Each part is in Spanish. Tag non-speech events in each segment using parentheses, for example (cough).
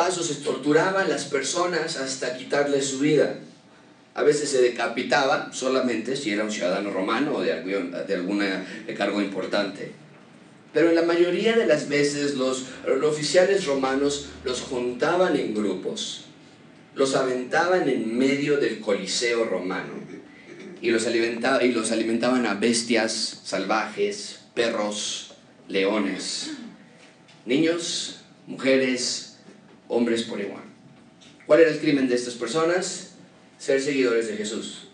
Casos se torturaban las personas hasta quitarles su vida. A veces se decapitaba solamente si era un ciudadano romano o de algún de alguna cargo importante. Pero en la mayoría de las veces los, oficiales romanos los juntaban en grupos, los aventaban en medio del coliseo romano y los, y los alimentaban a bestias salvajes, perros, leones, niños, mujeres, hombres por igual. ¿Cuál era el crimen de estas personas? Ser seguidores de Jesús.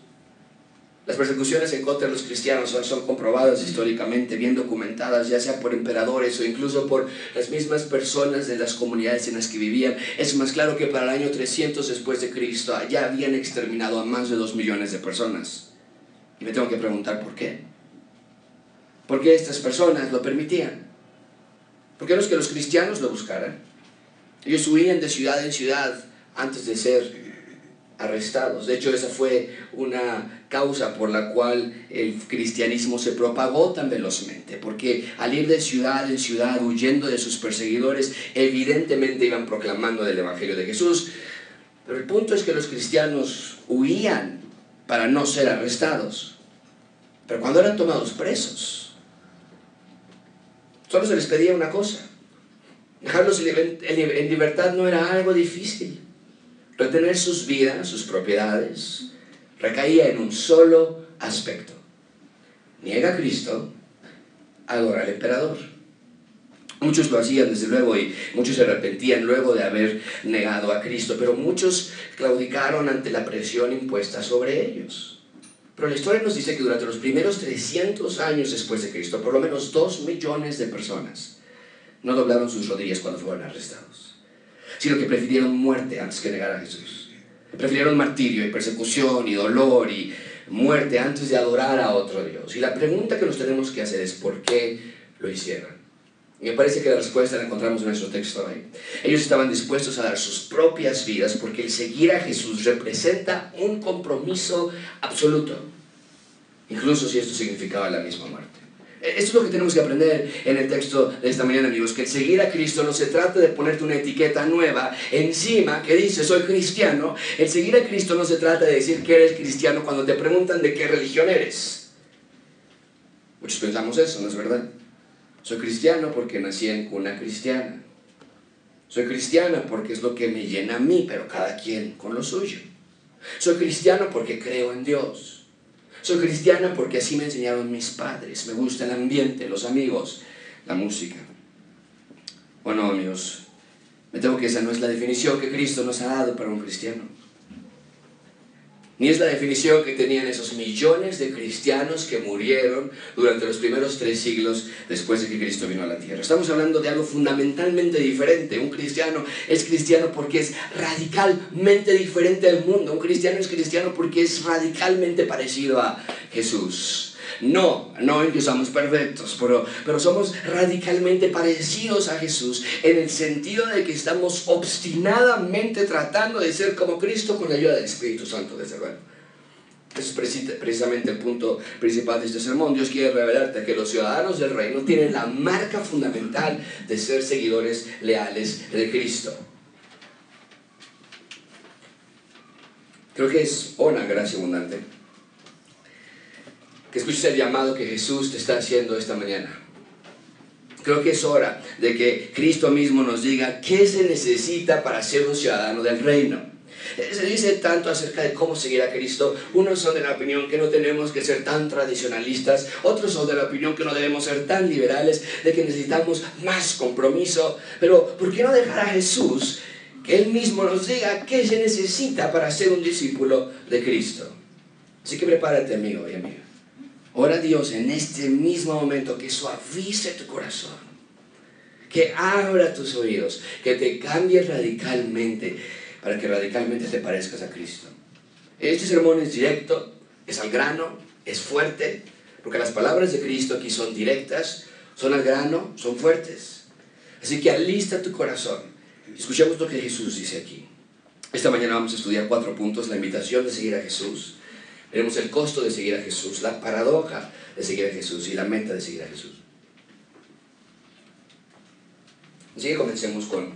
Las persecuciones en contra de los cristianos son, comprobadas históricamente, bien documentadas, ya sea por emperadores o incluso por las mismas personas de las comunidades en las que vivían. Es más claro que para el año 300 después de Cristo ya habían exterminado a más de dos millones de personas. Y me tengo que preguntar por qué. ¿Por qué estas personas lo permitían? ¿Por qué no es que los cristianos lo buscaran? Ellos huían de ciudad en ciudad antes de ser arrestados. De hecho, esa fue una causa por la cual el cristianismo se propagó tan velozmente, porque al ir de ciudad en ciudad huyendo de sus perseguidores, evidentemente iban proclamando el Evangelio de Jesús. Pero el punto es que los cristianos huían para no ser arrestados. Pero cuando eran tomados presos, solo se les pedía una cosa. Dejarlos en libertad no era algo difícil retener sus vidas, sus propiedades, recaía en un solo aspecto. Niega a Cristo, adora al emperador. Muchos lo hacían desde luego y muchos se arrepentían luego de haber negado a Cristo, pero muchos claudicaron ante la presión impuesta sobre ellos. Pero la historia nos dice que durante los primeros 300 años después de Cristo, por lo menos 2 millones de personas no doblaron sus rodillas cuando fueron arrestados sino que prefirieron muerte antes que negar a Jesús. Prefirieron martirio y persecución y dolor y muerte antes de adorar a otro Dios. Y la pregunta que nos tenemos que hacer es ¿por qué lo hicieron? Me parece que la respuesta la encontramos en nuestro texto ahí. Ellos estaban dispuestos a dar sus propias vidas porque el seguir a Jesús representa un compromiso absoluto, incluso si esto significaba la misma muerte. Esto es lo que tenemos que aprender en el texto de esta mañana, amigos, que el seguir a Cristo no se trata de ponerte una etiqueta nueva encima que dice soy cristiano. El seguir a Cristo no se trata de decir que eres cristiano cuando te preguntan de qué religión eres. Muchos pensamos eso, ¿no es verdad? Soy cristiano porque nací en cuna cristiana. Soy cristiana porque es lo que me llena a mí, pero cada quien con lo suyo. Soy cristiano porque creo en Dios. Soy cristiana porque así me enseñaron mis padres. Me gusta el ambiente, los amigos, la música. Bueno, amigos, me temo que esa no es la definición que Cristo nos ha dado para un cristiano ni es la definición que tenían esos millones de cristianos que murieron durante los primeros tres siglos después de que Cristo vino a la tierra. Estamos hablando de algo fundamentalmente diferente. Un cristiano es cristiano porque es radicalmente diferente al mundo. Un cristiano es cristiano porque es radicalmente parecido a Jesús. No, no en que somos perfectos, pero, pero somos radicalmente parecidos a Jesús en el sentido de que estamos obstinadamente tratando de ser como Cristo con la ayuda del Espíritu Santo, desde luego. Es precisamente el punto principal de este sermón. Dios quiere revelarte que los ciudadanos del reino tienen la marca fundamental de ser seguidores leales de Cristo. Creo que es una gracia abundante que escuches el llamado que Jesús te está haciendo esta mañana. Creo que es hora de que Cristo mismo nos diga qué se necesita para ser un ciudadano del reino. Se dice tanto acerca de cómo seguir a Cristo. Unos son de la opinión que no tenemos que ser tan tradicionalistas, otros son de la opinión que no debemos ser tan liberales, de que necesitamos más compromiso. Pero ¿por qué no dejar a Jesús que Él mismo nos diga qué se necesita para ser un discípulo de Cristo? Así que prepárate, amigo y amiga. Ora a Dios en este mismo momento que suavice tu corazón, que abra tus oídos, que te cambie radicalmente para que radicalmente te parezcas a Cristo. Este sermón es directo, es al grano, es fuerte, porque las palabras de Cristo aquí son directas, son al grano, son fuertes. Así que alista tu corazón. Escuchemos lo que Jesús dice aquí. Esta mañana vamos a estudiar cuatro puntos, la invitación de seguir a Jesús, Veremos el costo de seguir a Jesús, la paradoja de seguir a Jesús y la meta de seguir a Jesús. Así que comencemos con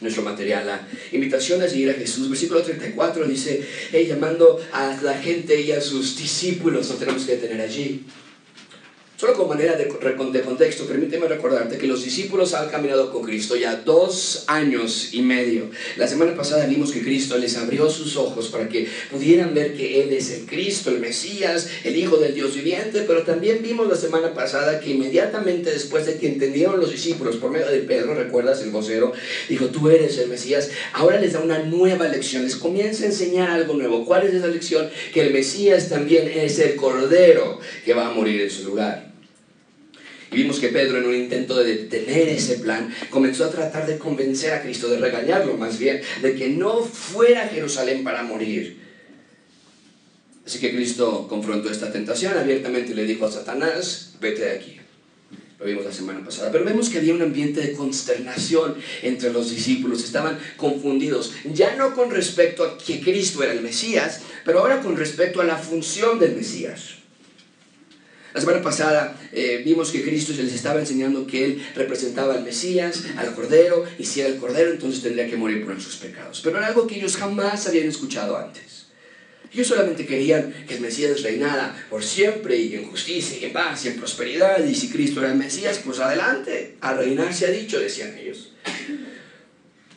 nuestro material. La invitación a seguir a Jesús. Versículo 34 dice, llamando a la gente y a sus discípulos, nos tenemos que tener allí. Solo como manera de, contexto, permíteme recordarte que los discípulos han caminado con Cristo ya dos años y medio. La semana pasada vimos que Cristo les abrió sus ojos para que pudieran ver que Él es el Cristo, el Mesías, el Hijo del Dios viviente, pero también vimos la semana pasada que inmediatamente después de que entendieron los discípulos por medio de Pedro, recuerdas el vocero, dijo, tú eres el Mesías, ahora les da una nueva lección, les comienza a enseñar algo nuevo. ¿Cuál es esa lección? Que el Mesías también es el Cordero que va a morir en su lugar. Y vimos que Pedro en un intento de detener ese plan comenzó a tratar de convencer a Cristo, de regañarlo más bien, de que no fuera a Jerusalén para morir. Así que Cristo confrontó esta tentación abiertamente y le dijo a Satanás, vete de aquí. Lo vimos la semana pasada. Pero vemos que había un ambiente de consternación entre los discípulos. Estaban confundidos, ya no con respecto a que Cristo era el Mesías, pero ahora con respecto a la función del Mesías. La semana pasada eh, vimos que Cristo se les estaba enseñando que Él representaba al Mesías, al Cordero, y si era el Cordero, entonces tendría que morir por sus pecados. Pero era algo que ellos jamás habían escuchado antes. Ellos solamente querían que el Mesías reinara por siempre y en justicia y en paz y en prosperidad. Y si Cristo era el Mesías, pues adelante, a reinar se ha dicho, decían ellos.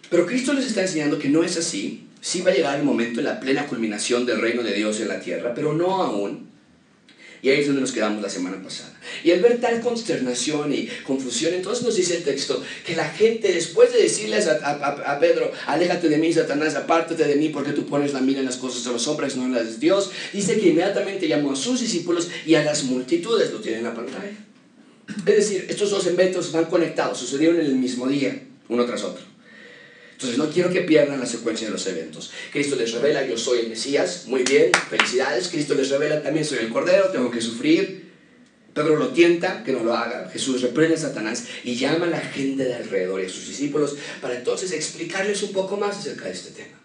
Pero Cristo les está enseñando que no es así. Sí va a llegar el momento de la plena culminación del reino de Dios en la tierra, pero no aún. Y ahí es donde nos quedamos la semana pasada. Y al ver tal consternación y confusión, entonces nos dice el texto que la gente, después de decirles a, Pedro, aléjate de mí, Satanás, apártate de mí, porque tú pones la mira en las cosas de los hombres, no en las de Dios, dice que inmediatamente llamó a sus discípulos y a las multitudes, lo tienen en la pantalla. Es decir, estos dos eventos van conectados, sucedieron en el mismo día, uno tras otro. Entonces no quiero que pierdan la secuencia de los eventos. Cristo les revela, yo soy el Mesías, muy bien, felicidades. Cristo les revela, también soy el Cordero, tengo que sufrir. Pedro lo tienta, que no lo haga. Jesús reprende a Satanás y llama a la gente de alrededor y a sus discípulos para entonces explicarles un poco más acerca de este tema.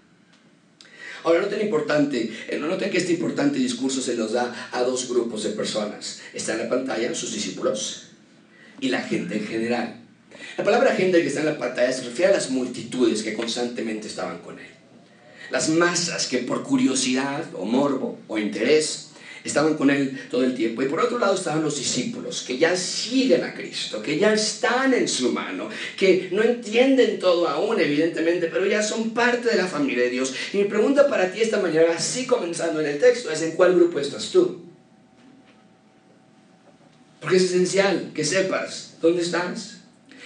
Ahora, noten importante, eh, no noten que este importante discurso se los da a dos grupos de personas. Está en la pantalla, sus discípulos y la gente en general. La palabra gente que está en la pantalla se refiere a las multitudes que constantemente estaban con él. Las masas que por curiosidad o morbo o interés estaban con él todo el tiempo. Y por otro lado estaban los discípulos, que ya siguen a Cristo, que ya están en su mano, que no entienden todo aún, evidentemente, pero ya son parte de la familia de Dios. Y mi pregunta para ti esta mañana, así comenzando en el texto, es ¿en cuál grupo estás tú? Porque es esencial que sepas dónde estás.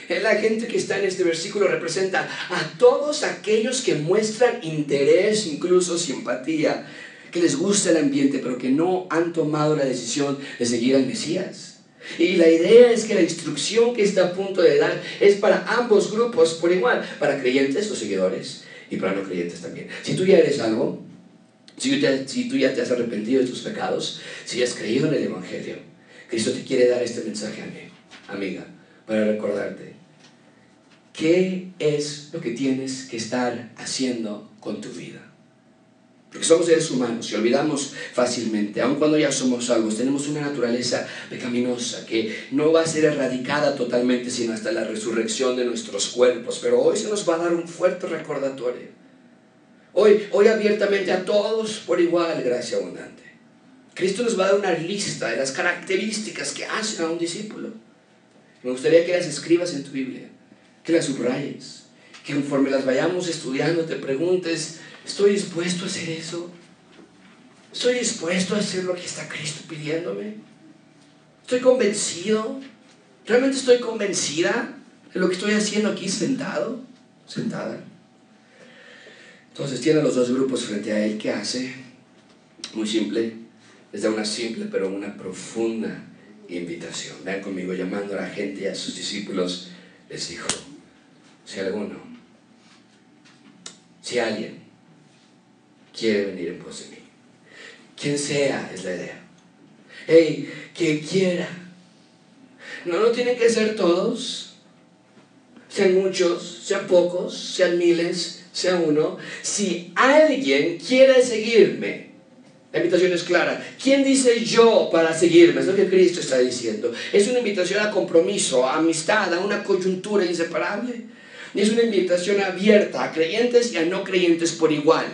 La gente que está en este versículo representa a todos aquellos que muestran interés, incluso simpatía, que les gusta el ambiente, pero que no han tomado la decisión de seguir al Mesías. Y la idea es que la instrucción que está a punto de dar es para ambos grupos por igual, para creyentes o seguidores y para no creyentes también. Si tú ya eres algo, si si tú ya te has arrepentido de tus pecados, si has creído en el Evangelio, Cristo te quiere dar este mensaje a mí, amiga, para recordarte ¿Qué es lo que tienes que estar haciendo con tu vida? Porque somos seres humanos y olvidamos fácilmente, aun cuando ya somos salvos, tenemos una naturaleza pecaminosa que no va a ser erradicada totalmente sino hasta la resurrección de nuestros cuerpos. Pero hoy se nos va a dar un fuerte recordatorio. Hoy, hoy abiertamente a todos por igual, gracia abundante. Cristo nos va a dar una lista de las características que hacen a un discípulo. Me gustaría que las escribas en tu Biblia que las subrayes, que conforme las vayamos estudiando te preguntes, ¿estoy dispuesto a hacer eso? ¿Estoy dispuesto a hacer lo que está Cristo pidiéndome? ¿Estoy convencido? ¿Realmente estoy convencida de lo que estoy haciendo aquí sentado? Sentada. Entonces tiene los dos grupos frente a él. ¿Qué hace? Muy simple. Les da una simple pero una profunda invitación. Vean conmigo llamando a la gente y a sus discípulos. Les dijo, si alguno, si alguien quiere venir en pos de mí, quien sea es la idea. Hey, quien quiera. No, no tienen que ser todos, sean muchos, sean pocos, sean miles, sea uno. Si alguien quiere seguirme, la invitación es clara. ¿Quién dice yo para seguirme? Es lo que Cristo está diciendo. Es una invitación a compromiso, a amistad, a una coyuntura inseparable. Y es una invitación abierta a creyentes y a no creyentes por igual.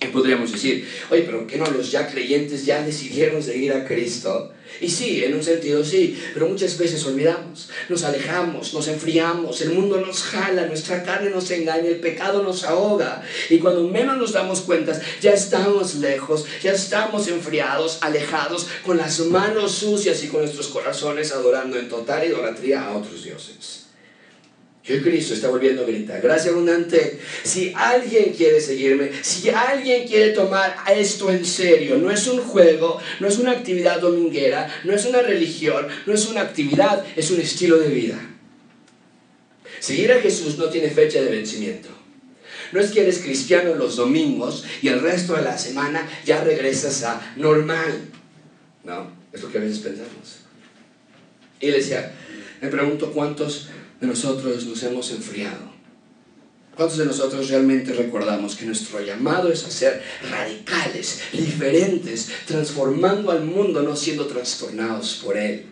Y podríamos decir, oye, pero ¿qué no los ya creyentes ya decidieron seguir a Cristo? Y sí, en un sentido sí, pero muchas veces olvidamos, nos alejamos, nos enfriamos, el mundo nos jala, nuestra carne nos engaña, el pecado nos ahoga. Y cuando menos nos damos cuenta, ya estamos lejos, ya estamos enfriados, alejados, con las manos sucias y con nuestros corazones adorando en total idolatría a otros dioses. Yo Cristo está volviendo a gritar. Gracias abundante. Si alguien quiere seguirme, si alguien quiere tomar esto en serio, no es un juego, no es una actividad dominguera, no es una religión, no es una actividad, es un estilo de vida. Seguir a Jesús no tiene fecha de vencimiento. No es que eres cristiano los domingos y el resto de la semana ya regresas a normal. No, es lo que a veces pensamos. Y le decía, me pregunto cuántos nosotros nos hemos enfriado? ¿Cuántos de nosotros realmente recordamos que nuestro llamado es a ser radicales, diferentes, transformando al mundo, no siendo trastornados por él?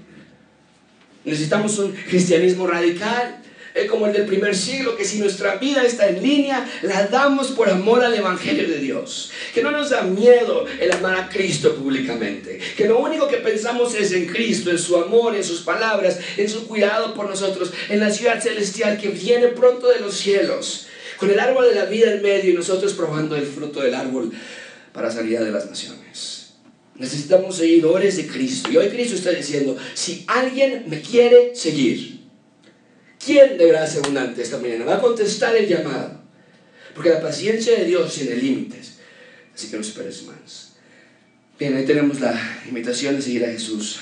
Necesitamos un cristianismo radical, es como el del primer siglo, que si nuestra vida está en línea, la damos por amor al Evangelio de Dios. Que no nos da miedo el amar a Cristo públicamente. Que lo único que pensamos es en Cristo, en su amor, en sus palabras, en su cuidado por nosotros, en la ciudad celestial que viene pronto de los cielos. Con el árbol de la vida en medio y nosotros probando el fruto del árbol para salida de las naciones. Necesitamos seguidores de Cristo. Y hoy Cristo está diciendo, si alguien me quiere seguir, ¿Quién de gracia abundante esta mañana va a contestar el llamado? Porque la paciencia de Dios tiene límites. Así que no esperes más. Bien, ahí tenemos la invitación de seguir a Jesús.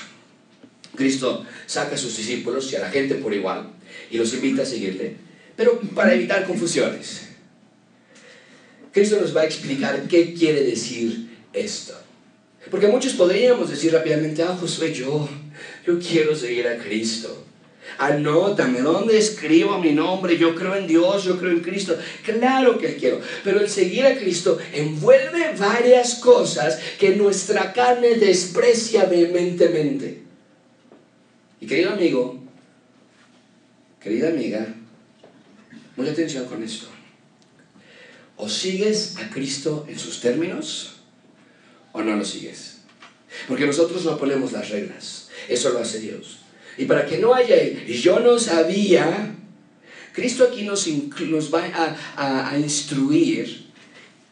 Cristo saca a sus discípulos y a la gente por igual y los invita a seguirle, pero para evitar confusiones. Cristo nos va a explicar qué quiere decir esto. Porque muchos podríamos decir rápidamente, ah, Josué, yo, yo quiero seguir a Cristo. Anótame, ¿dónde escribo mi nombre? Yo creo en Dios, yo creo en Cristo. Claro que quiero, pero el seguir a Cristo envuelve varias cosas que nuestra carne desprecia vehementemente. Y querido amigo, querida amiga, mucha atención con esto. O sigues a Cristo en sus términos o no lo sigues. Porque nosotros no ponemos las reglas, eso lo hace Dios. Y para que no haya, yo no sabía, Cristo aquí nos, va a, instruir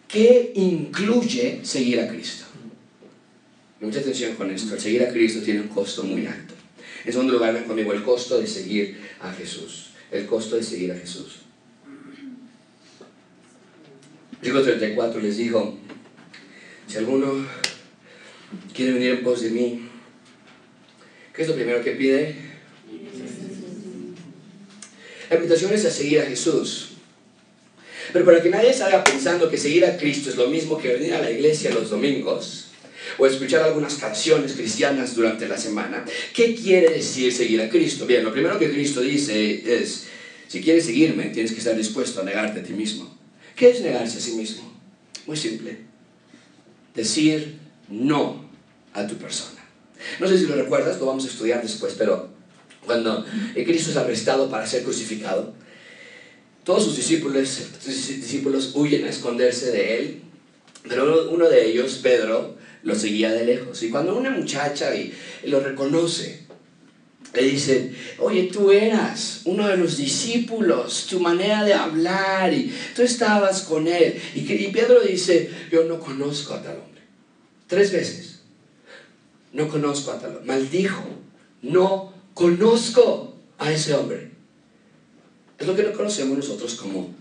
qué incluye seguir a Cristo. Mucha atención con esto, el seguir a Cristo tiene un costo muy alto. En segundo lugar, ven conmigo el costo de seguir a Jesús. El costo de seguir a Jesús. Digo 34 les digo, si alguno quiere venir en pos de mí, ¿Qué es lo primero que pide? La invitación es a seguir a Jesús. Pero para que nadie salga pensando que seguir a Cristo es lo mismo que venir a la iglesia los domingos o escuchar algunas canciones cristianas durante la semana, ¿qué quiere decir seguir a Cristo? Bien, lo primero que Cristo dice es, si quieres seguirme, tienes que estar dispuesto a negarte a ti mismo. ¿Qué es negarse a sí mismo? Muy simple. Decir no a tu persona. No sé si lo recuerdas, lo vamos a estudiar después, pero cuando Cristo es arrestado para ser crucificado, todos sus discípulos, discípulos huyen a esconderse de él, pero uno de ellos, Pedro, lo seguía de lejos. Y cuando una muchacha lo reconoce, le dice, oye, tú eras uno de los discípulos, tu manera de hablar, y tú estabas con él. Y Pedro dice, yo no conozco a tal hombre. Tres veces no conozco a tal Maldijo, no conozco a ese hombre. Es lo que no conocemos nosotros como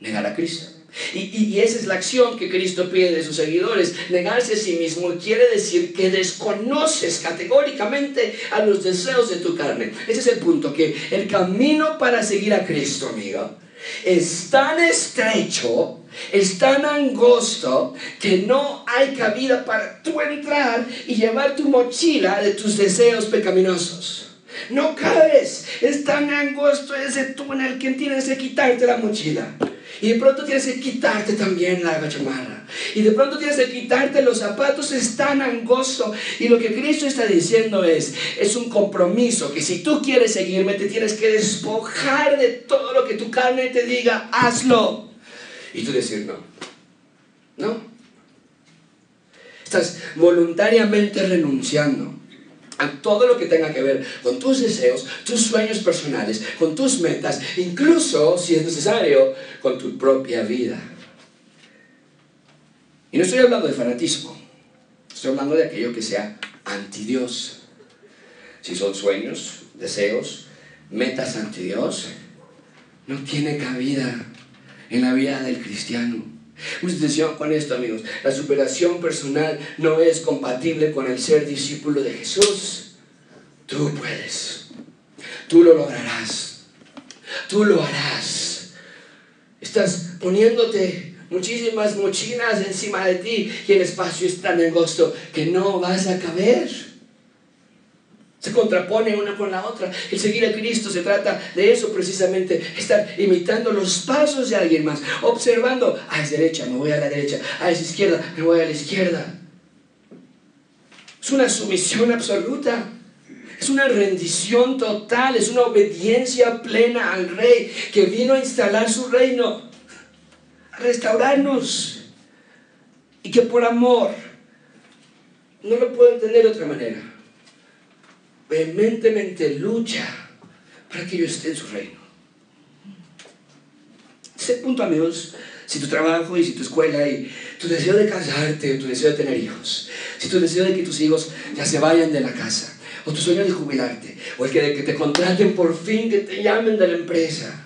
negar a Cristo. Y, y, esa es la acción que Cristo pide de sus seguidores. Negarse a sí mismo quiere decir que desconoces categóricamente a los deseos de tu carne. Ese es el punto, que el camino para seguir a Cristo, amigo, es tan estrecho es tan angosto que no hay cabida para tú entrar y llevar tu mochila de tus deseos pecaminosos. No cabes, es tan angosto ese túnel que tienes que quitarte la mochila. Y de pronto tienes que quitarte también la chamarra. Y de pronto tienes que quitarte los zapatos, es tan angosto. Y lo que Cristo está diciendo es, es un compromiso, que si tú quieres seguirme, te tienes que despojar de todo lo que tu carne te diga, hazlo. Y tú decir no. No. Estás voluntariamente renunciando a todo lo que tenga que ver con tus deseos, tus sueños personales, con tus metas, incluso, si es necesario, con tu propia vida. Y no estoy hablando de fanatismo, estoy hablando de aquello que sea anti Dios. Si son sueños, deseos, metas anti Dios, no tiene cabida en la vida del cristiano. Atención con esto, amigos. La superación personal no es compatible con el ser discípulo de Jesús. Tú puedes. Tú lo lograrás. Tú lo harás. Estás poniéndote muchísimas mochilas encima de ti y el espacio es tan angosto que no vas a caber. Se contrapone una con la otra. El seguir a Cristo se trata de eso precisamente, estar imitando los pasos de alguien más, observando, ah, es derecha, me voy a la derecha, ah, es izquierda, me voy a la izquierda. Es una sumisión absoluta. Es una rendición total, es una obediencia plena al rey que vino a instalar su reino, a restaurarnos y que por amor, no lo puedo entender de otra manera, vehementemente lucha para que yo esté en su reino. Ese punto, amigos, si tu trabajo y si tu escuela y tu deseo de casarte, tu deseo de tener hijos, si tu deseo de que tus hijos ya se vayan de la casa, o tu sueño de jubilarte, o el que, de que te contraten por fin, que te llamen de la empresa,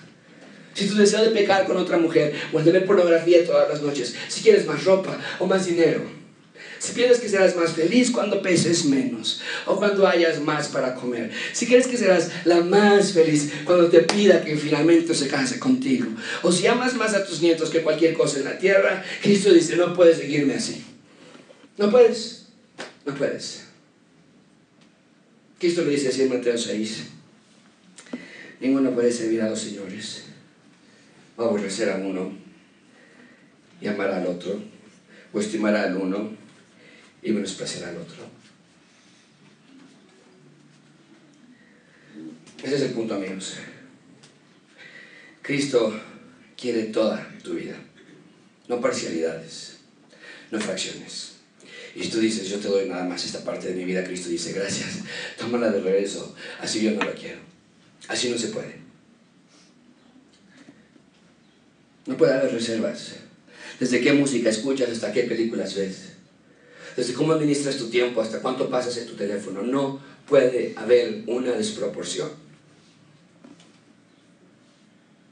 si tu deseo de pecar con otra mujer, o el de ver pornografía todas las noches, si quieres más ropa o más dinero, si piensas que serás más feliz cuando peses menos o cuando hayas más para comer. Si crees que serás la más feliz cuando te pida que finalmente se case contigo. O si amas más a tus nietos que cualquier cosa en la tierra, Cristo dice, no puedes seguirme así. No puedes. No puedes. Cristo lo dice así en Mateo 6. Ninguno puede servir a dos señores. O aborrecer a uno y amar al otro. O estimar al uno y menospreciar al otro. Ese es el punto, amigos. Cristo quiere toda tu vida, no parcialidades, no fracciones. Y si tú dices, yo te doy nada más esta parte de mi vida, Cristo dice, gracias, tómala de regreso, así yo no la quiero. Así no se puede. No puede haber reservas. Desde qué música escuchas hasta qué películas ves desde cómo administras tu tiempo hasta cuánto pasas en tu teléfono. No puede haber una desproporción.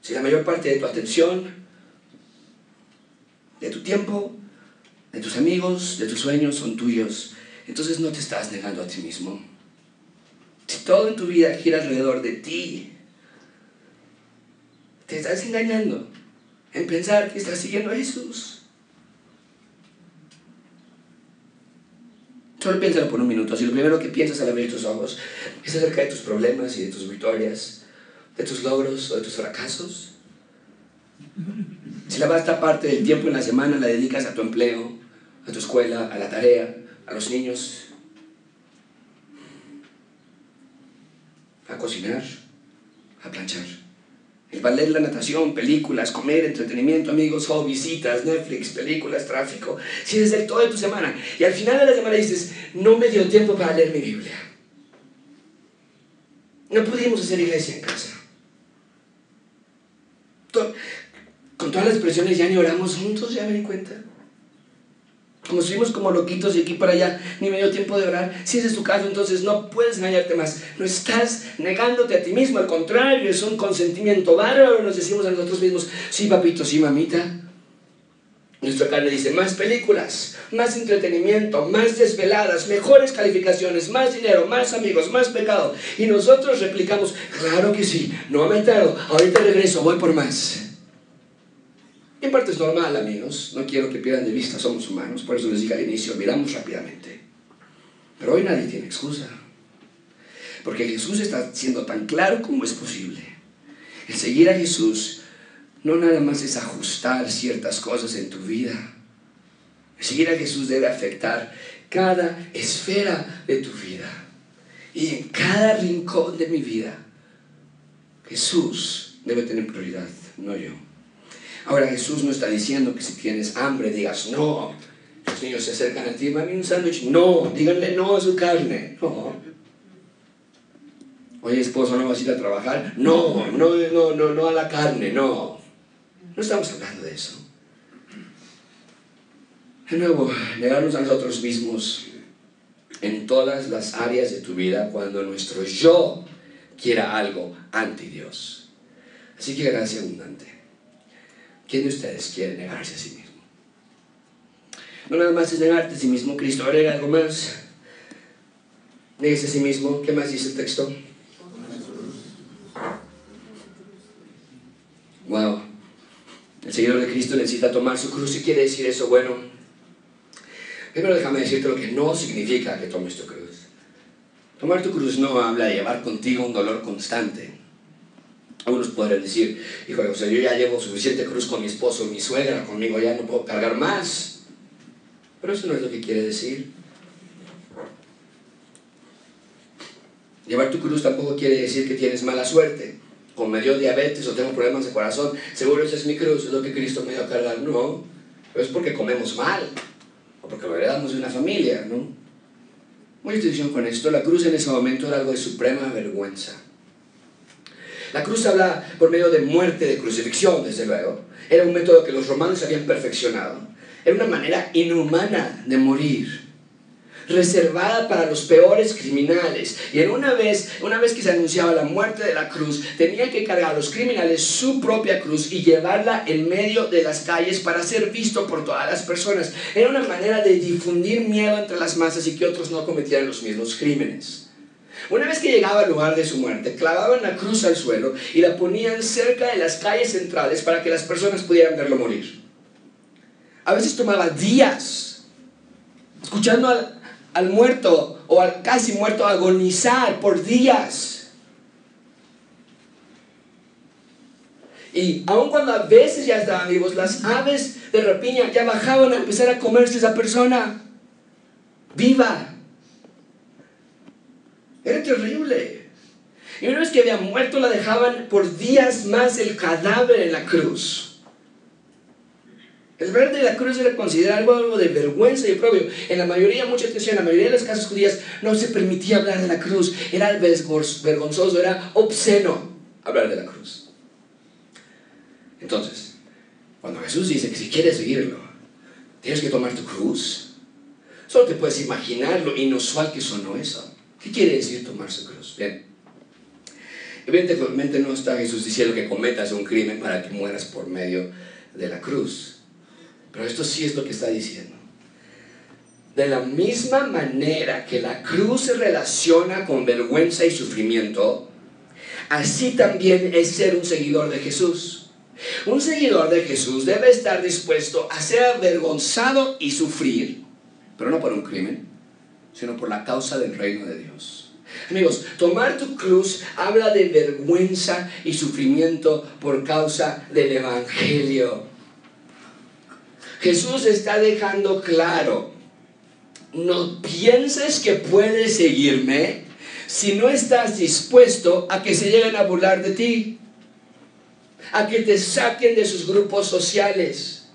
Si la mayor parte de tu atención, de tu tiempo, de tus amigos, de tus sueños son tuyos, entonces no te estás negando a ti mismo. Si todo en tu vida gira alrededor de ti, te estás engañando en pensar que estás siguiendo a Jesús. Solo piénsalo por un minuto. Si lo primero que piensas al abrir tus ojos es acerca de tus problemas y de tus victorias, de tus logros o de tus fracasos. Si la vasta parte del tiempo en la semana la dedicas a tu empleo, a tu escuela, a la tarea, a los niños, a cocinar, a planchar. El ballet, la natación, películas, comer, entretenimiento, amigos, hobbies, visitas, Netflix, películas, tráfico. Si es el todo de tu semana. Y al final de la semana dices, no me dio tiempo para leer mi Biblia. No pudimos hacer iglesia en casa. Con todas las presiones ya ni oramos juntos, ya me di cuenta. Como estuvimos como loquitos y aquí para allá, ni medio tiempo de orar. Si ese es tu caso, entonces no puedes engañarte más. No estás negándote a ti mismo, al contrario, es un consentimiento bárbaro. Nos decimos a nosotros mismos, sí, papito, sí, mamita. Nuestra carne dice, más películas, más entretenimiento, más desveladas, mejores calificaciones, más dinero, más amigos, más pecado. Y nosotros replicamos, claro que sí, no me tardo, ahorita regreso, voy por más. En parte es normal, amigos, no quiero que pierdan de vista, somos humanos, por eso les dije al inicio, miramos rápidamente. Pero hoy nadie tiene excusa, porque Jesús está siendo tan claro como es posible. El seguir a Jesús no nada más es ajustar ciertas cosas en tu vida. Seguir a Jesús debe afectar cada esfera de tu vida. Y en cada rincón de mi vida, Jesús debe tener prioridad, no yo. Ahora Jesús no está diciendo que si tienes hambre digas, no, los niños se acercan a ti, mami, un sándwich, no, díganle no a su carne, no. Oye, esposo, ¿no vas a ir a trabajar? No, no, no, no, no a la carne, no. No estamos hablando de eso. De nuevo, negarnos a nosotros mismos en todas las áreas de tu vida cuando nuestro yo quiera algo ante Dios. Así que gracia abundante. ¿Quién de ustedes quiere negarse a sí mismo? No nada más es negarte a sí mismo, Cristo agrega algo más. Negese a sí mismo. ¿Qué más dice el texto? Wow. El seguidor de Cristo necesita tomar su cruz. ¿Y quiere decir eso? Bueno, Primero déjame decirte lo que no significa que tomes tu cruz. Tomar tu cruz no habla de llevar contigo un dolor constante. Algunos podrían decir, hijo de José, yo ya llevo suficiente cruz con mi esposo, mi suegra, conmigo ya no puedo cargar más. Pero eso no es lo que quiere decir. Llevar tu cruz tampoco quiere decir que tienes mala suerte. Como me dio diabetes o tengo problemas de corazón, seguro esa es mi cruz, es lo que Cristo me dio a cargar. No, pero es porque comemos mal porque lo heredamos de una familia, ¿no? Muy atención con esto, la cruz en ese momento era algo de suprema vergüenza. La cruz habla por medio de muerte, de crucifixión, desde luego. Era un método que los romanos habían perfeccionado. Era una manera inhumana de morir reservada para los peores criminales. Y en una vez, una vez que se anunciaba la muerte de la cruz, tenían que cargar a los criminales su propia cruz y llevarla en medio de las calles para ser visto por todas las personas. Era una manera de difundir miedo entre las masas y que otros no cometieran los mismos crímenes. Una vez que llegaba al lugar de su muerte, clavaban la cruz al suelo y la ponían cerca de las calles centrales para que las personas pudieran verlo morir. A veces tomaba días escuchando al, muerto o al casi muerto agonizar por días. Y aun cuando a veces ya estaban vivos, las aves de rapiña ya bajaban a empezar a comerse esa persona viva. Era terrible. Y una vez que había muerto, la dejaban por días más el cadáver en la cruz. El ver de la cruz era considerado algo de vergüenza y propio. En la mayoría, mucha atención, en la mayoría de las casas judías no se permitía hablar de la cruz. Era vergonzoso, era obsceno hablar de la cruz. Entonces, cuando Jesús dice que si quieres seguirlo, tienes que tomar tu cruz, solo te puedes imaginar lo inusual que sonó eso. ¿Qué quiere decir tomar su cruz? Bien. Evidentemente no está Jesús diciendo que cometas un crimen para que mueras por medio de la cruz. Pero esto sí es lo que está diciendo. De la misma manera que la cruz se relaciona con vergüenza y sufrimiento, así también es ser un seguidor de Jesús. Un seguidor de Jesús debe estar dispuesto a ser avergonzado y sufrir, pero no por un crimen, sino por la causa del reino de Dios. Amigos, tomar tu cruz habla de vergüenza y sufrimiento por causa del Evangelio. Jesús está dejando claro, no pienses que puedes seguirme si no estás dispuesto a que se lleguen a burlar de ti, a que te saquen de sus grupos sociales,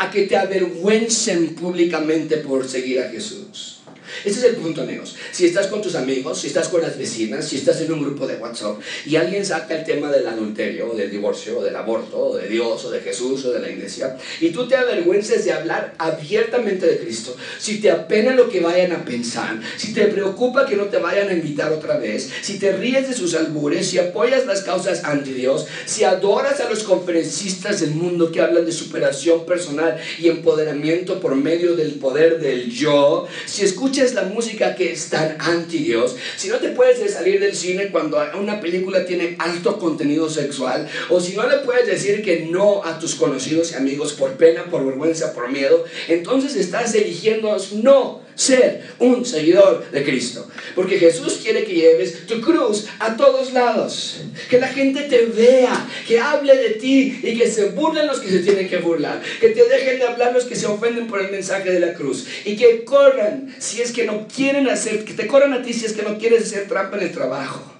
a que te avergüencen públicamente por seguir a Jesús. Ese es el punto, amigos. Si estás con tus amigos, si estás con las vecinas, si estás en un grupo de WhatsApp y alguien saca el tema del adulterio, o del divorcio, o del aborto, de Dios, o de Jesús, o de la iglesia, y tú te avergüences de hablar abiertamente de Cristo, si te apena lo que vayan a pensar, si te preocupa que no te vayan a invitar otra vez, si te ríes de sus albures, si apoyas las causas anti Dios, si adoras a los conferencistas del mundo que hablan de superación personal y empoderamiento por medio del poder del yo, si escuchas la música que es tan anti Dios, si no te puedes salir del cine cuando una película tiene alto contenido sexual, o si no le puedes decir que no a tus conocidos y amigos por pena, por vergüenza, por miedo, entonces estás eligiendo no ser un seguidor de Cristo. Porque Jesús quiere que lleves tu cruz a todos lados. Que la gente te vea, que hable de ti y que se burlen los que se tienen que burlar. Que te dejen de hablar los que se ofenden por el mensaje de la cruz. Y que corran si es que no quieren hacer, que te corran a ti si es que no quieres hacer trampa en el trabajo.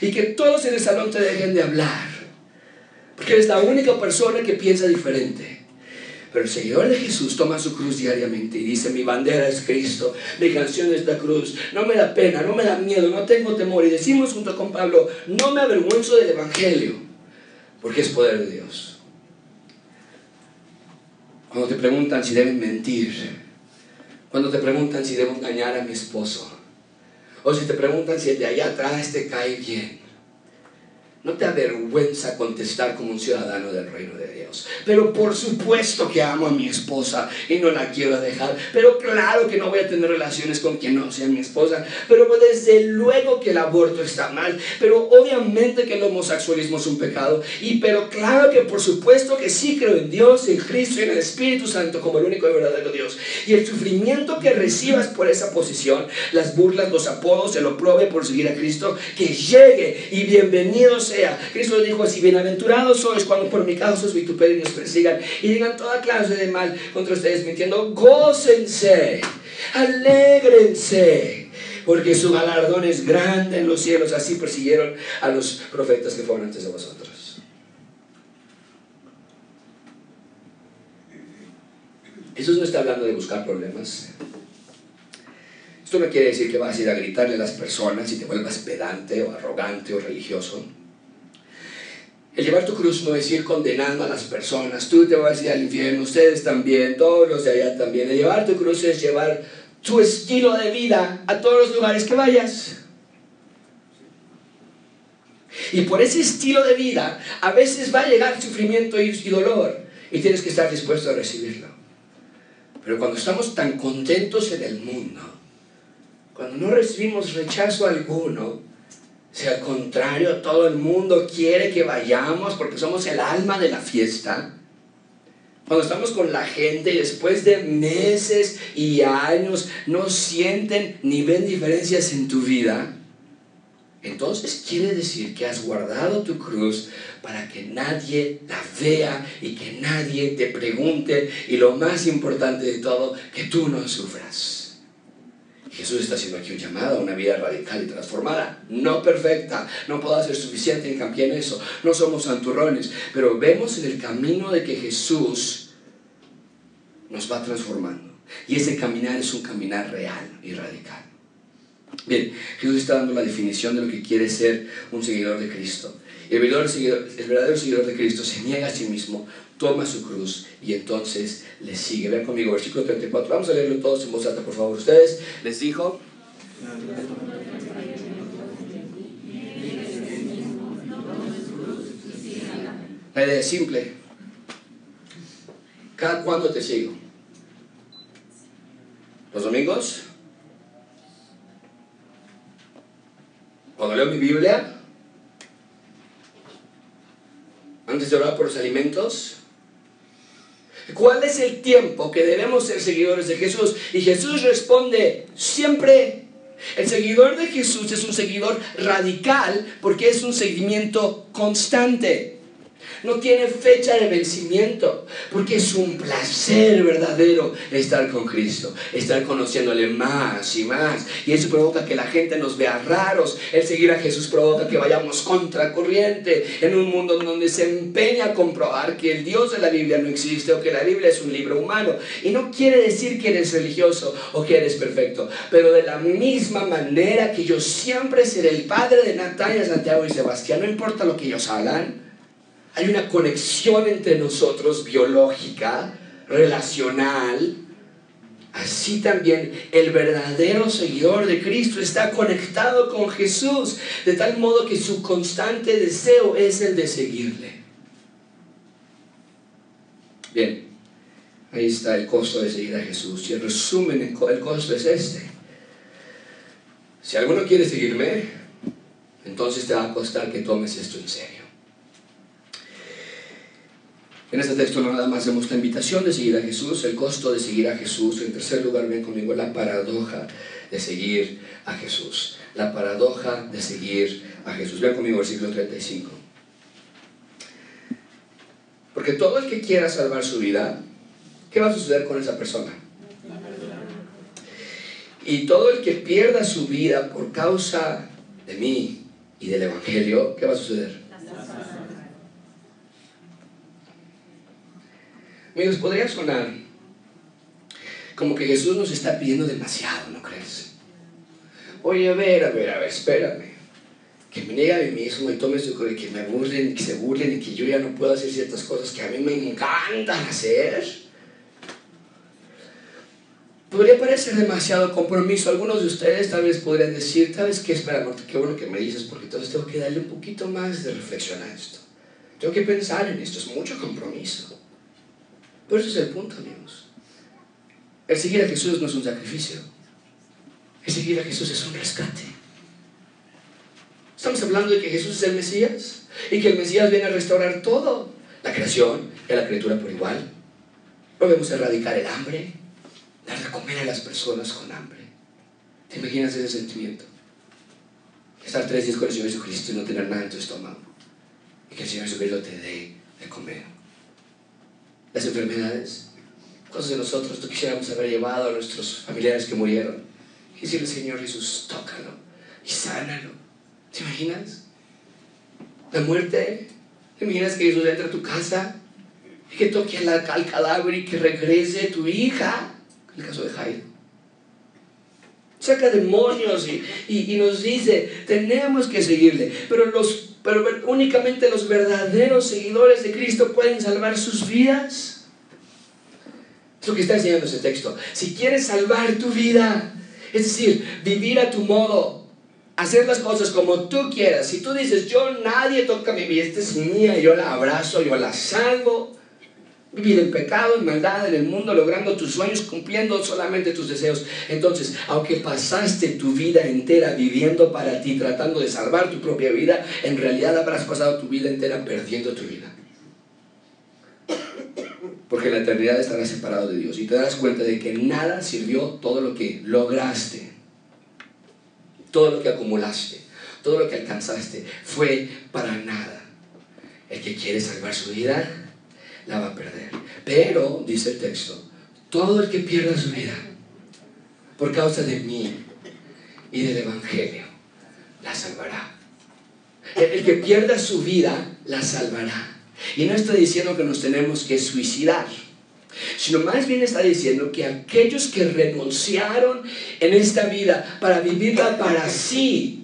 Y que todos en el salón te dejen de hablar. Porque eres la única persona que piensa diferente. Pero el seguidor de Jesús toma su cruz diariamente y dice, mi bandera es Cristo, mi canción es la cruz, no me da pena, no me da miedo, no tengo temor. Y decimos junto con Pablo, no me avergüenzo del Evangelio, porque es poder de Dios. Cuando te preguntan si deben mentir, cuando te preguntan si debo engañar a mi esposo, o si te preguntan si el de allá atrás te cae bien, no te avergüenza contestar como un ciudadano del reino de Dios. Pero por supuesto que amo a mi esposa y no la quiero dejar. Pero claro que no voy a tener relaciones con quien no sea mi esposa. Pero desde luego que el aborto está mal. Pero obviamente que el homosexualismo es un pecado. Y pero claro que por supuesto que sí creo en Dios, en Cristo y en el Espíritu Santo como el único y verdadero Dios. Y el sufrimiento que recibas por esa posición, las burlas, los apodos, el oprobio por seguir a Cristo, que llegue y bienvenidos sea. Cristo dijo así, bienaventurados sois cuando por mi causa os vituperen y os persigan y digan toda clase de mal contra ustedes mintiendo, gócense, alégrense, porque su galardón es grande en los cielos, así persiguieron a los profetas que fueron antes de vosotros. Jesús no está hablando de buscar problemas. Esto no quiere decir que vas a ir a gritarle a las personas y te vuelvas pedante o arrogante o religioso. El llevar tu cruz no es ir condenando a las personas. Tú te vas a ir al infierno, ustedes también, todos los de allá también. El llevar tu cruz es llevar tu estilo de vida a todos los lugares que vayas. Y por ese estilo de vida, a veces va a llegar sufrimiento y dolor. Y tienes que estar dispuesto a recibirlo. Pero cuando estamos tan contentos en el mundo, cuando no recibimos rechazo alguno, si al contrario, todo el mundo quiere que vayamos porque somos el alma de la fiesta. Cuando estamos con la gente y después de meses y años no sienten ni ven diferencias en tu vida, entonces quiere decir que has guardado tu cruz para que nadie la vea y que nadie te pregunte y lo más importante de todo, que tú no sufras. Jesús está haciendo aquí un llamado a una vida radical y transformada, no perfecta, no puedo ser suficiente hincapié en eso, no somos santurrones, pero vemos en el camino de que Jesús nos va transformando. Y ese caminar es un caminar real y radical. Bien, Jesús está dando la definición de lo que quiere ser un seguidor de Cristo. El verdadero, seguidor, el verdadero seguidor de Cristo se niega a sí mismo, toma su cruz y entonces le sigue. Vean conmigo, versículo 34. Vamos a leerlo todos en voz alta, por favor. Ustedes les dijo. La idea simple. ¿Cada cuándo te sigo? ¿Los domingos? ¿Cuando leo mi Biblia? ¿Antes de orar por los alimentos? ¿Cuál es el tiempo que debemos ser seguidores de Jesús? Y Jesús responde, siempre. El seguidor de Jesús es un seguidor radical porque es un seguimiento constante no tiene fecha de vencimiento, porque es un placer verdadero estar con Cristo, estar conociéndole más y más. Y eso provoca que la gente nos vea raros. El seguir a Jesús provoca que vayamos contracorriente en un mundo donde se empeña a comprobar que el Dios de la Biblia no existe o que la Biblia es un libro humano. Y no quiere decir que eres religioso o que eres perfecto, pero de la misma manera que yo siempre seré el padre de Natalia, Santiago y Sebastián, no importa lo que ellos hagan hay una conexión entre nosotros biológica, relacional. Así también el verdadero seguidor de Cristo está conectado con Jesús, de tal modo que su constante deseo es el de seguirle. Bien, ahí está el costo de seguir a Jesús. Y el resumen, el costo es este. Si alguno quiere seguirme, entonces te va a costar que tomes esto en serio. En este texto nada más vemos la invitación de seguir a Jesús, el costo de seguir a Jesús. En tercer lugar, ven conmigo la paradoja de seguir a Jesús. La paradoja de seguir a Jesús. Ven conmigo versículo 35. Porque todo el que quiera salvar su vida, ¿qué va a suceder con esa persona? Y todo el que pierda su vida por causa de mí y del Evangelio, ¿qué va a suceder? Amigos, podría sonar como que Jesús nos está pidiendo demasiado, ¿no crees? Oye, a ver, a ver, a ver, espérame. Que me niegue a mí mismo y tome su que me burlen, que se burlen y que yo ya no puedo hacer ciertas cosas que a mí me encantan hacer. Podría parecer demasiado compromiso. Algunos de ustedes tal vez podrían decir, tal vez que espera, qué bueno que me dices, porque entonces tengo que darle un poquito más de reflexión a esto. Tengo que pensar en esto, es mucho compromiso. Pero ese es el punto, amigos. El seguir a Jesús no es un sacrificio. El seguir a Jesús es un rescate. Estamos hablando de que Jesús es el Mesías y que el Mesías viene a restaurar todo, la creación y a la criatura por igual. Lo vemos erradicar el hambre, dar de comer a las personas con hambre. ¿Te imaginas ese sentimiento? Estar tres días con el Señor Jesucristo y no tener nada en tu estómago. Y que el Señor Jesucristo te dé de comer las enfermedades, cosas de nosotros, que quisiéramos haber llevado a nuestros familiares que murieron. Y decirle, Señor Jesús, tócalo y sánalo. ¿Te imaginas? La muerte. ¿Te imaginas que Jesús entra a tu casa y que toque al, cadáver y que regrese tu hija? El caso de Jairo. Saca demonios y, y, y nos dice, tenemos que seguirle. Pero los pero únicamente los verdaderos seguidores de Cristo pueden salvar sus vidas. Es lo que está enseñando ese texto. Si quieres salvar tu vida, es decir, vivir a tu modo, hacer las cosas como tú quieras. Si tú dices, yo nadie toca mi vida, esta es mía, yo la abrazo, yo la salvo, Vivir en pecado, en maldad, en el mundo, logrando tus sueños, cumpliendo solamente tus deseos. Entonces, aunque pasaste tu vida entera viviendo para ti, tratando de salvar tu propia vida, en realidad habrás pasado tu vida entera perdiendo tu vida. Porque la eternidad estarás separado de Dios y te darás cuenta de que nada sirvió todo lo que lograste, todo lo que acumulaste, todo lo que alcanzaste, fue para nada. El que quiere salvar su vida, la va a perder. Pero, dice el texto, todo el que pierda su vida por causa de mí y del Evangelio, la salvará. El que pierda su vida, la salvará. Y no está diciendo que nos tenemos que suicidar, sino más bien está diciendo que aquellos que renunciaron en esta vida para vivirla para sí,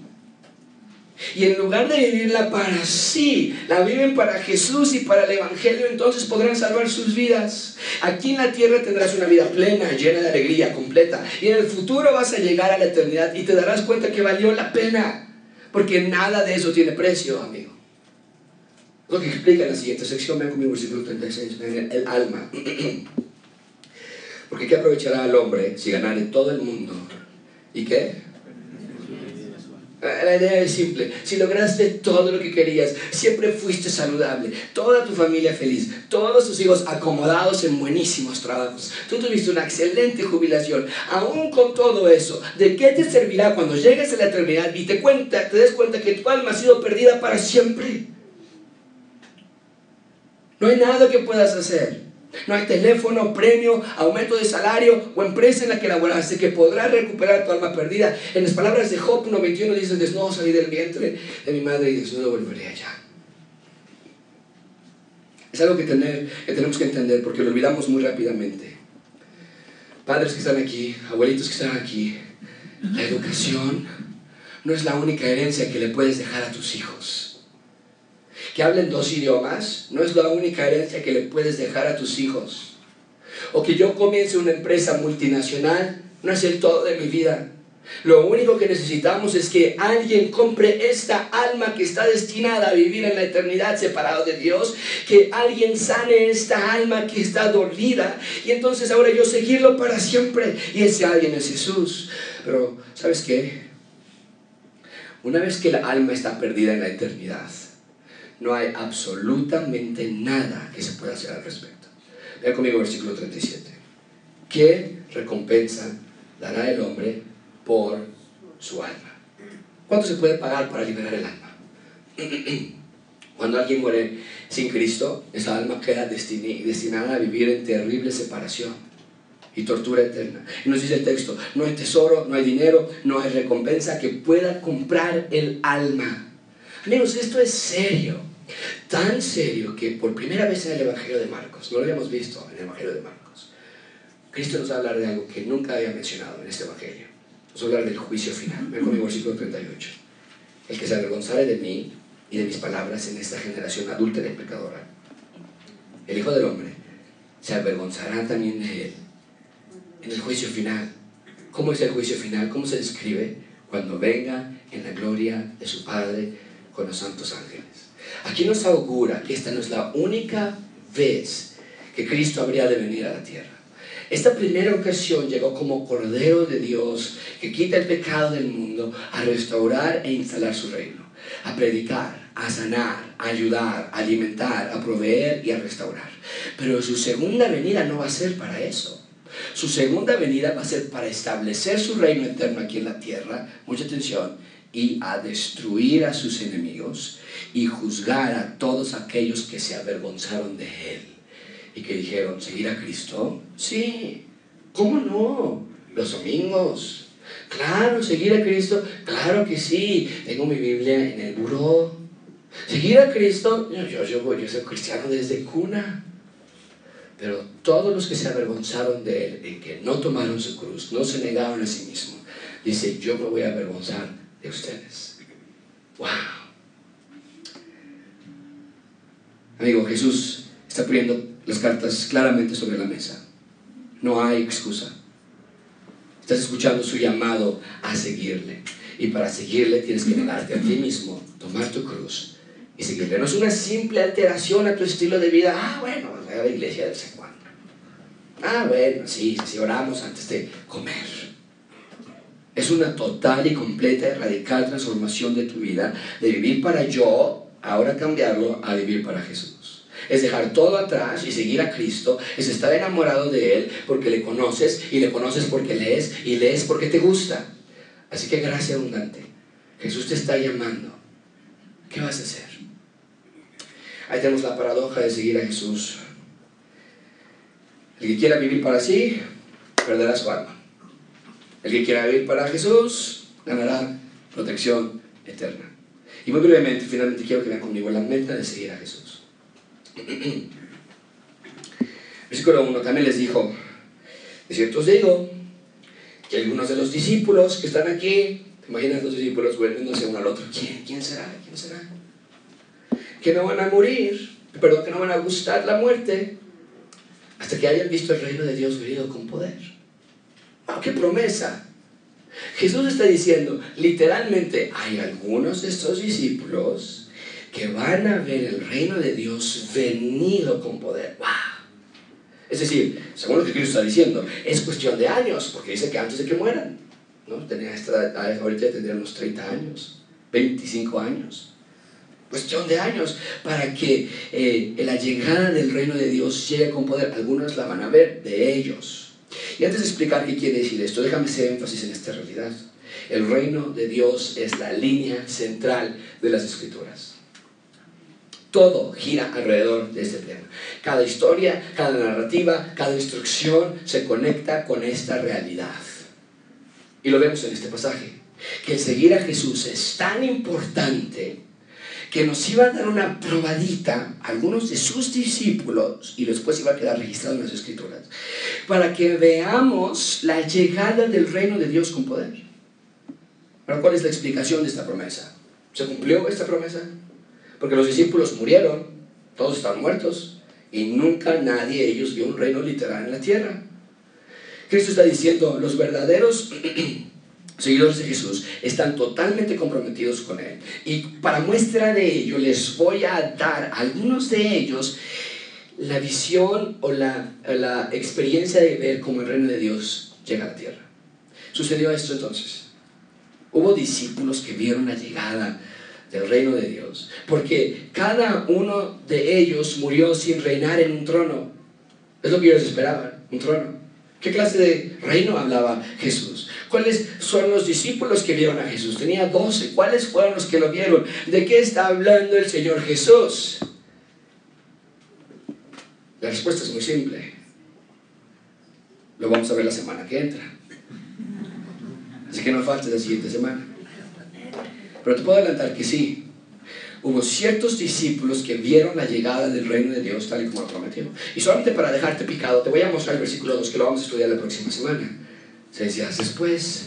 y en lugar de vivirla para sí, la viven para Jesús y para el Evangelio, entonces podrán salvar sus vidas. Aquí en la tierra tendrás una vida plena, llena de alegría, completa. Y en el futuro vas a llegar a la eternidad y te darás cuenta que valió la pena. Porque nada de eso tiene precio, amigo. Lo que explica en la siguiente sección, vean conmigo versículo 36, el alma. (clears throat) Porque ¿qué aprovechará al hombre si ganare todo el mundo? ¿Y qué? La idea es simple. Si lograste todo lo que querías, siempre fuiste saludable, toda tu familia feliz, todos tus hijos acomodados en buenísimos trabajos, tú tuviste una excelente jubilación, aún con todo eso, ¿de qué te servirá cuando llegues a la eternidad y te, cuenta, te des cuenta que tu alma ha sido perdida para siempre? No hay nada que puedas hacer no hay teléfono, premio, aumento de salario o empresa en la que laboraste que podrá recuperar tu alma perdida. En las palabras de Job 1.21 dice, desnudo salí del vientre de mi madre y desnudo volveré allá. Es algo que, tener, que tenemos que entender porque lo olvidamos muy rápidamente. Padres que están aquí, abuelitos que están aquí, la educación no es la única herencia que le puedes dejar a tus hijos que hablen dos idiomas no es la única herencia que le puedes dejar a tus hijos. O que yo comience una empresa multinacional no es el todo de mi vida. Lo único que necesitamos es que alguien compre esta alma que está destinada a vivir en la eternidad separado de Dios, que alguien sane esta alma que está dolida y entonces ahora yo seguirlo para siempre. Y ese alguien es Jesús. Pero, ¿sabes qué? Una vez que la alma está perdida en la eternidad, no hay absolutamente nada que se pueda hacer al respecto. Vean conmigo versículo 37. ¿Qué recompensa dará el hombre por su alma? ¿Cuánto se puede pagar para liberar el alma? (clears throat) Cuando alguien muere sin Cristo, esa alma queda destinada a vivir en terrible separación y tortura eterna. Y nos dice el texto, no hay tesoro, no hay dinero, no hay recompensa que pueda comprar el alma. Amigos, esto es serio, tan serio que por primera vez en el Evangelio de Marcos, no lo habíamos visto en el Evangelio de Marcos, Cristo nos va a hablar de algo que nunca había mencionado en este Evangelio. Nos va a hablar del juicio final. Ven conmigo, versículo 38. El que se avergonzare de mí y de mis palabras en esta generación adúltera y pecadora. El Hijo del Hombre se avergonzará también de él en el juicio final. ¿Cómo es el juicio final? ¿Cómo se describe? Cuando venga en la gloria de su Padre con los santos ángeles. Aquí nos augura que esta no es la única vez que Cristo habría de venir a la tierra. Esta primera ocasión llegó como Cordero de Dios que quita el pecado del mundo a restaurar e instalar su reino a predicar, a sanar, a ayudar, a alimentar, a proveer y a restaurar. Pero su segunda venida no va a ser para eso. Su segunda venida va a ser para establecer su reino eterno aquí en la tierra, mucha atención, y a destruir a sus enemigos y juzgar a todos aquellos que se avergonzaron de él y que dijeron, ¿seguir a Cristo? Sí, ¿cómo no? Los domingos, Claro, seguir a Cristo, claro que sí. Tengo mi Biblia en el buró. Seguir a Cristo, yo, yo, yo, soy cristiano desde cuna. Pero todos los que se avergonzaron de Él, en que no tomaron su cruz, no se negaron a sí mismos, dice, yo me voy a avergonzar de ustedes. ¡Wow! Amigo, Jesús está poniendo las cartas claramente sobre la mesa. No hay excusa. Estás escuchando su llamado a seguirle. Y para seguirle tienes que negarte a ti mismo, tomar tu cruz y seguirle. No es una simple alteración a tu estilo de vida. Ah, bueno, voy a la iglesia de vez cuando. Ah, bueno, sí, sí, oramos antes de comer. Es una total y completa y radical transformación de tu vida, de vivir para yo, ahora cambiarlo a vivir para Jesús es dejar todo atrás y seguir a Cristo, es estar enamorado de Él porque le conoces y le conoces porque lees y lees porque te gusta. Así que gracia abundante. Jesús te está llamando. ¿Qué vas a hacer? Ahí tenemos la paradoja de seguir a Jesús. El que quiera vivir para sí, perderá su alma. El que quiera vivir para Jesús, ganará protección eterna. Y muy brevemente, finalmente quiero que vean conmigo la meta de seguir a Jesús. (clears throat) Versículo 1 también les dijo, de cierto os digo, que algunos de los discípulos que están aquí, ¿te imaginas los discípulos volviéndose uno al otro? ¿Quién? ¿Quién será? ¿Quién será? Que no van a morir, perdón, que no van a gustar la muerte hasta que hayan visto el reino de Dios venido con poder. ¡Wow, qué promesa! Jesús está diciendo, literalmente, hay algunos de estos discípulos que van a ver el reino de Dios venido con poder. ¡Wow! Es decir, según lo que Cristo está diciendo, es cuestión de años, porque dice que antes de que mueran, ¿no? Tenía esta, ahorita tendrían unos 30 años, 25 años. Cuestión de años para que eh, la llegada del reino de Dios llegue con poder. Algunos la van a ver de ellos. Y antes de explicar qué quiere decir esto, déjame hacer énfasis en esta realidad. El reino de Dios es la línea central de las escrituras. Todo gira alrededor de este tema. Cada historia, cada narrativa, cada instrucción se conecta con esta realidad. Y lo vemos en este pasaje. Que seguir a Jesús es tan importante que nos iba a dar una probadita a algunos de sus discípulos y después iba a quedar registrado en las escrituras para que veamos la llegada del reino de Dios con poder. Ahora, ¿cuál es la explicación de esta promesa? ¿Se cumplió esta promesa? Porque los discípulos murieron, todos están muertos, y nunca nadie de ellos vio un reino literal en la tierra. Cristo está diciendo, los verdaderos (clears throat) seguidores de Jesús están totalmente comprometidos con Él. Y para muestra de ello les voy a dar a algunos de ellos la visión o la, la experiencia de ver cómo el reino de Dios llega a la tierra. Sucedió esto entonces. Hubo discípulos que vieron la llegada del reino de Dios, porque cada uno de ellos murió sin reinar en un trono. Es lo que ellos esperaban, un trono. ¿Qué clase de reino hablaba Jesús? ¿Cuáles son los discípulos que vieron a Jesús? Tenía doce. ¿Cuáles fueron los que lo vieron? ¿De qué está hablando el Señor Jesús? La respuesta es muy simple. Lo vamos a ver la semana que entra. Así que no falte la siguiente semana. Pero te puedo adelantar que sí. Hubo ciertos discípulos que vieron la llegada del reino de Dios tal y como lo prometió. Y solamente para dejarte picado, te voy a mostrar el versículo 2 que lo vamos a estudiar la próxima semana. Se decía, después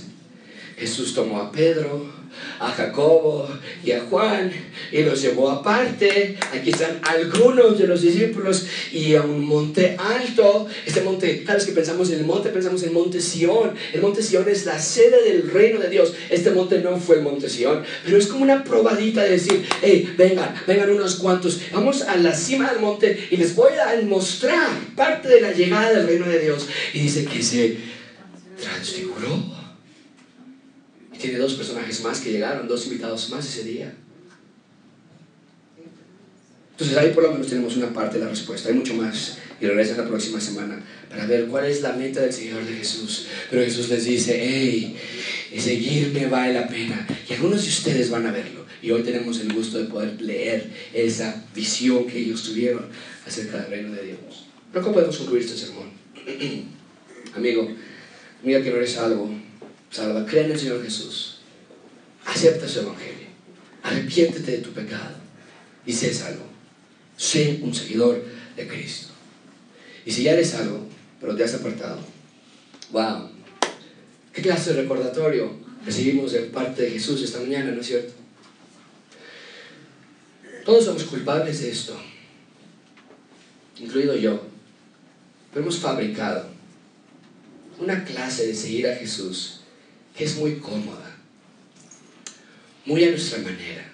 Jesús tomó a Pedro, a Jacobo y a Juan y los llevó aparte. Aquí están algunos de los discípulos y a un monte alto. Este monte, cada vez que pensamos en el monte, pensamos en monte Sión. El monte Sión es la sede del reino de Dios. Este monte no fue el monte Sión, pero es como una probadita de decir, hey, vengan, vengan unos cuantos. Vamos a la cima del monte y les voy a mostrar parte de la llegada del reino de Dios. Y dice que se transfiguró tiene dos personajes más que llegaron, dos invitados más ese día. Entonces ahí por lo menos tenemos una parte de la respuesta. Hay mucho más y regresa la próxima semana para ver cuál es la meta del Señor de Jesús. Pero Jesús les dice, hey, seguirme vale la pena. Y algunos de ustedes van a verlo. Y hoy tenemos el gusto de poder leer esa visión que ellos tuvieron acerca del reino de Dios. Pero ¿cómo podemos concluir este sermón? (clears throat) Amigo, mira que no eres algo salva, cree en el Señor Jesús, acepta su evangelio, arrepiéntete de tu pecado y sé salvo. Sé un seguidor de Cristo. Y si ya eres salvo, pero te has apartado, wow, qué clase de recordatorio recibimos de parte de Jesús esta mañana, ¿no es cierto? Todos somos culpables de esto, incluido yo, pero hemos fabricado una clase de seguir a Jesús es muy cómoda, muy a nuestra manera,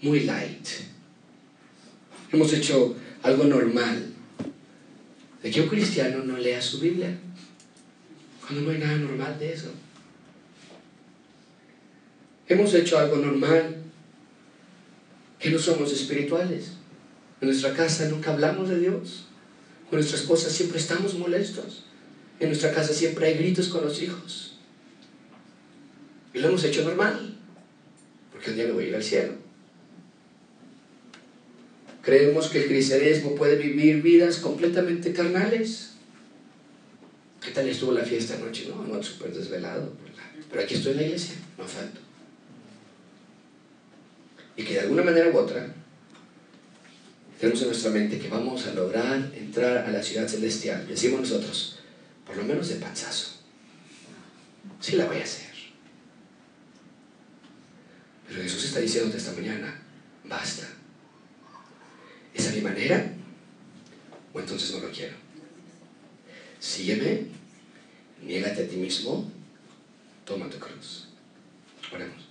muy light. Hemos hecho algo normal de que un cristiano no lea su Biblia, cuando no hay nada normal de eso. Hemos hecho algo normal, que no somos espirituales. En nuestra casa nunca hablamos de Dios. Con nuestra esposa siempre estamos molestos. En nuestra casa siempre hay gritos con los hijos. Y lo hemos hecho normal, porque un día me voy a ir al cielo. Creemos que el cristianismo puede vivir vidas completamente carnales. ¿Qué tal estuvo la fiesta anoche? No, no, súper desvelado. Pero aquí estoy en la iglesia, no falto. Y que de alguna manera u otra, tenemos en nuestra mente que vamos a lograr entrar a la ciudad celestial. Decimos nosotros, por lo menos de panzazo. Sí la voy a hacer. Pero Jesús está diciendo esta mañana, basta. ¿Es a mi manera? O entonces no lo quiero. Sígueme, niégate a ti mismo, toma tu cruz. Oremos.